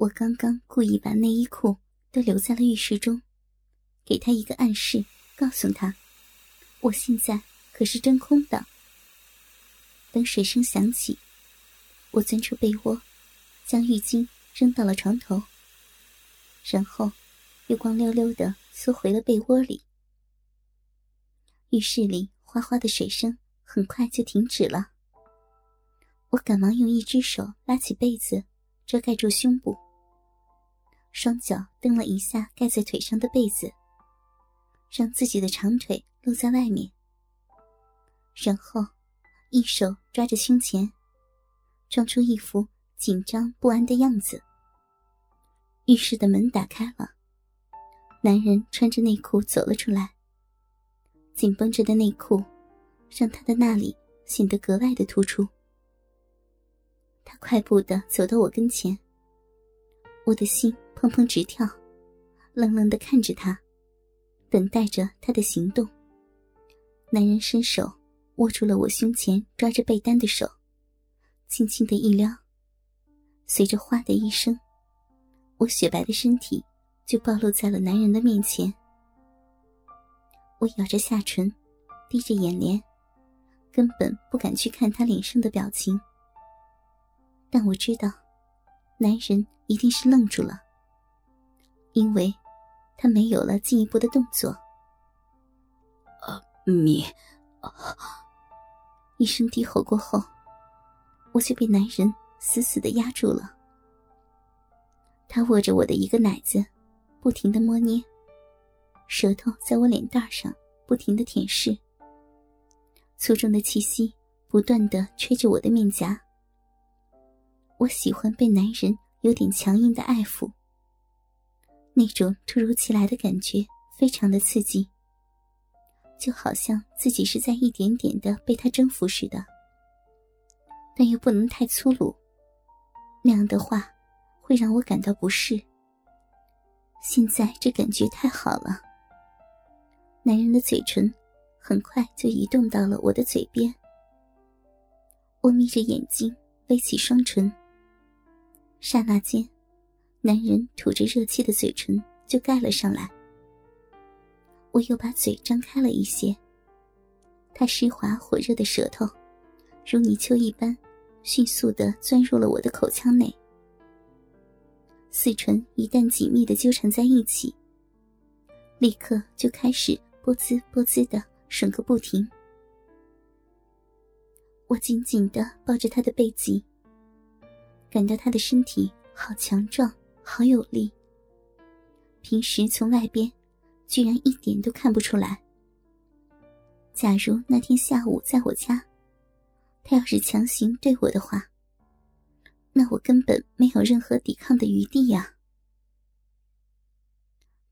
我刚刚故意把内衣裤都留在了浴室中，给他一个暗示，告诉他，我现在可是真空的。等水声响起，我钻出被窝，将浴巾扔到了床头，然后又光溜溜的缩回了被窝里。浴室里哗哗的水声很快就停止了。我赶忙用一只手拉起被子，遮盖住胸部，双脚蹬了一下盖在腿上的被子，让自己的长腿露在外面，然后一手抓着胸前，装出一副紧张不安的样子。浴室的门打开了，男人穿着内裤走了出来。紧绷着的内裤，让他的那里显得格外的突出。他快步的走到我跟前，我的心砰砰直跳，愣愣的看着他，等待着他的行动。男人伸手握住了我胸前抓着被单的手，轻轻的一撩，随着“哗”的一声，我雪白的身体就暴露在了男人的面前。我咬着下唇，低着眼帘，根本不敢去看他脸上的表情。但我知道，男人一定是愣住了，因为，他没有了进一步的动作。啊，你，一声低吼过后，我就被男人死死的压住了。他握着我的一个奶子，不停的摸捏。舌头在我脸蛋上不停的舔舐，粗重的气息不断的吹着我的面颊。我喜欢被男人有点强硬的爱抚，那种突如其来的感觉非常的刺激，就好像自己是在一点点的被他征服似的，但又不能太粗鲁，那样的话会让我感到不适。现在这感觉太好了。男人的嘴唇很快就移动到了我的嘴边，我眯着眼睛，微起双唇。刹那间，男人吐着热气的嘴唇就盖了上来。我又把嘴张开了一些，他湿滑火热的舌头，如泥鳅一般，迅速的钻入了我的口腔内。四唇一旦紧密的纠缠在一起，立刻就开始。啵滋啵滋的吮个不停，我紧紧的抱着他的背脊，感到他的身体好强壮，好有力。平时从外边，居然一点都看不出来。假如那天下午在我家，他要是强行对我的话，那我根本没有任何抵抗的余地呀。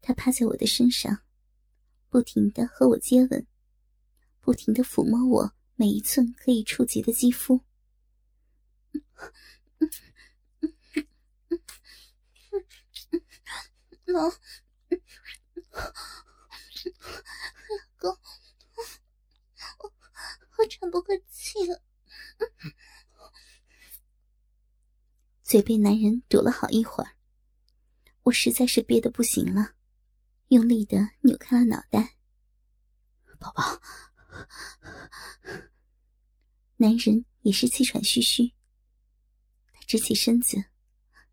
他趴在我的身上。不停的和我接吻，不停的抚摸我每一寸可以触及的肌肤。老，老公，我我喘不过气了，嘴被男人堵了好一会儿，我实在是憋得不行了。用力的扭开了脑袋，宝宝。男人也是气喘吁吁，直起身子，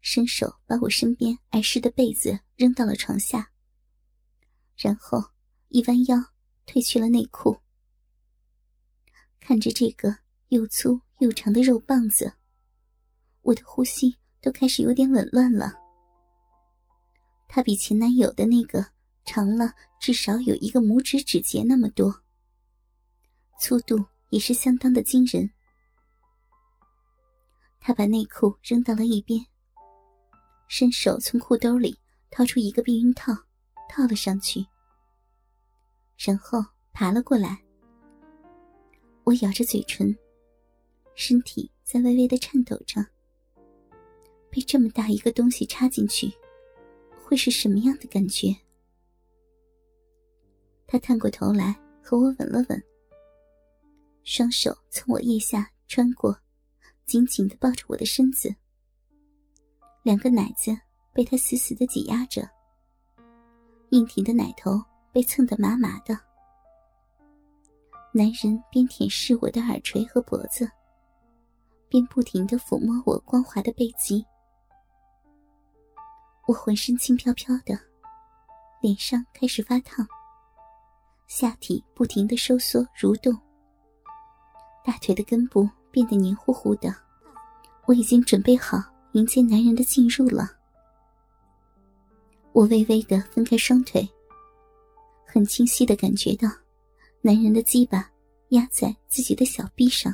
伸手把我身边碍湿的被子扔到了床下，然后一弯腰褪去了内裤。看着这个又粗又长的肉棒子，我的呼吸都开始有点紊乱了。他比前男友的那个。长了至少有一个拇指指节那么多，粗度也是相当的惊人。他把内裤扔到了一边，伸手从裤兜里掏出一个避孕套，套了上去，然后爬了过来。我咬着嘴唇，身体在微微的颤抖着。被这么大一个东西插进去，会是什么样的感觉？他探过头来和我吻了吻，双手从我腋下穿过，紧紧的抱着我的身子，两个奶子被他死死的挤压着，硬挺的奶头被蹭得麻麻的。男人边舔舐我的耳垂和脖子，边不停的抚摸我光滑的背脊。我浑身轻飘飘的，脸上开始发烫，下体不停的收缩蠕动，大腿的根部变得黏糊糊的。我已经准备好迎接男人的进入了。我微微的分开双腿，很清晰的感觉到男人的鸡巴压在自己的小臂上。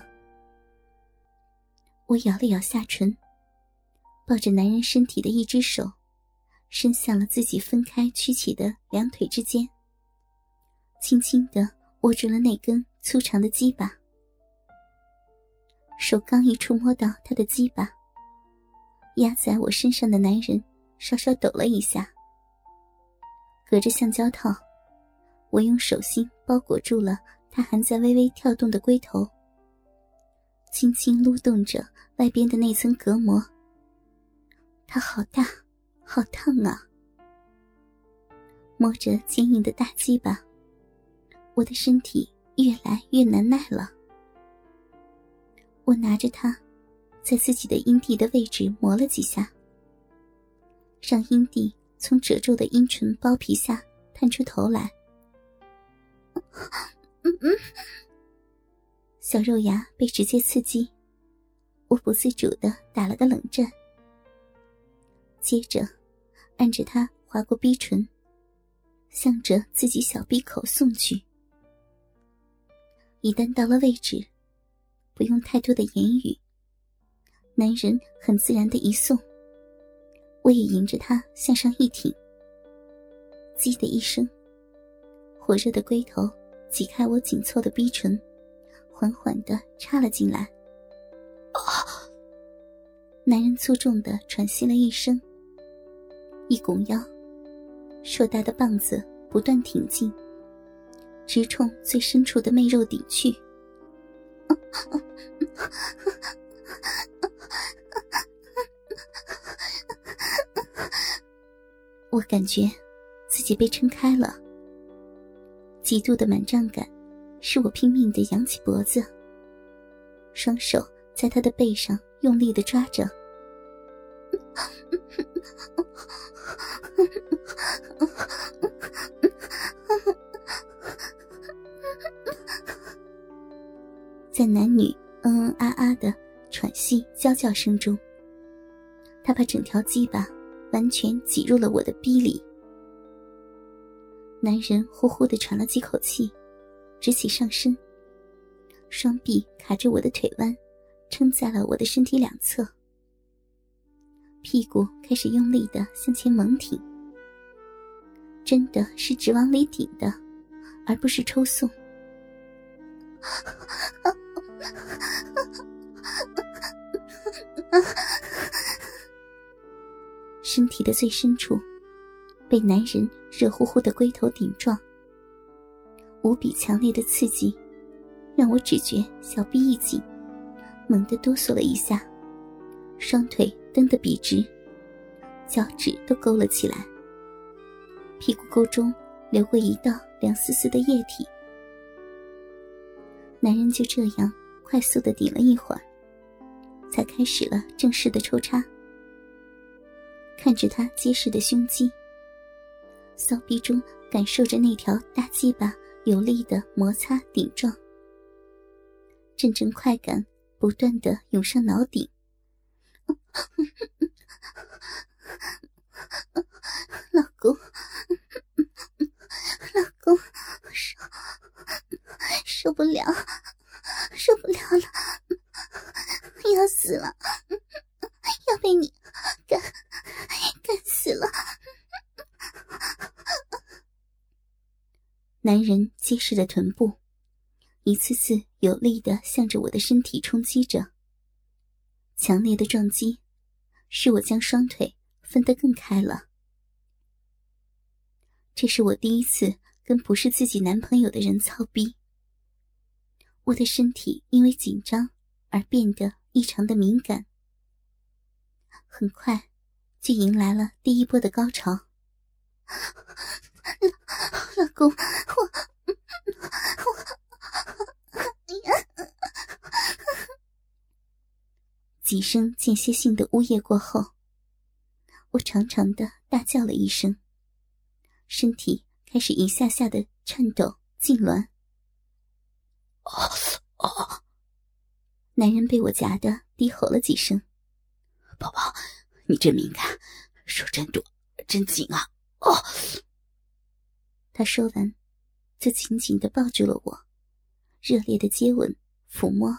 我咬了咬下唇，抱着男人身体的一只手。伸向了自己分开曲起的两腿之间，轻轻的握住了那根粗长的鸡巴。手刚一触摸到他的鸡巴，压在我身上的男人稍稍抖了一下。隔着橡胶套，我用手心包裹住了他还在微微跳动的龟头，轻轻撸动着外边的那层隔膜。它好大。好烫啊！摸着坚硬的大鸡巴，我的身体越来越难耐了。我拿着它，在自己的阴蒂的位置磨了几下，让阴蒂从褶皱的阴唇包皮下探出头来。小肉芽被直接刺激，我不自主的打了个冷战，接着。按着它划过逼唇，向着自己小鼻口送去。一旦到了位置，不用太多的言语，男人很自然的一送，我也迎着他向上一挺。叽的一声，火热的龟头挤开我紧凑的逼唇，缓缓的插了进来。啊！男人粗重的喘息了一声。一拱腰，硕大的棒子不断挺进，直冲最深处的媚肉顶去。我感觉自己被撑开了，极度的满胀感使我拼命的扬起脖子，双手在他的背上用力的抓着。在男女嗯嗯啊啊的喘息、娇叫声中，他把整条鸡巴完全挤入了我的逼里。男人呼呼的喘了几口气，直起上身，双臂卡着我的腿弯，撑在了我的身体两侧。屁股开始用力的向前猛挺，真的是直往里顶的，而不是抽送。身体的最深处，被男人热乎乎的龟头顶撞，无比强烈的刺激，让我只觉小臂一紧，猛地哆嗦了一下，双腿。蹬得笔直，脚趾都勾了起来。屁股沟中流过一道凉丝丝的液体。男人就这样快速的顶了一会儿，才开始了正式的抽插。看着他结实的胸肌，骚逼中感受着那条大鸡巴有力的摩擦顶撞，阵阵快感不断的涌上脑顶。老公，老公，受受不了，受不了了，要死了，要被你干干死了！男人结实的臀部，一次次有力的向着我的身体冲击着。强烈的撞击，使我将双腿分得更开了。这是我第一次跟不是自己男朋友的人操逼。我的身体因为紧张而变得异常的敏感。很快，就迎来了第一波的高潮。老公，我我几声间歇性的呜咽过后，我长长的大叫了一声，身体开始一下下的颤抖痉挛。哦哦！男人被我夹的低吼了几声。宝宝，你真敏感，手真多，真紧啊！哦。他说完，就紧紧的抱住了我，热烈的接吻、抚摸。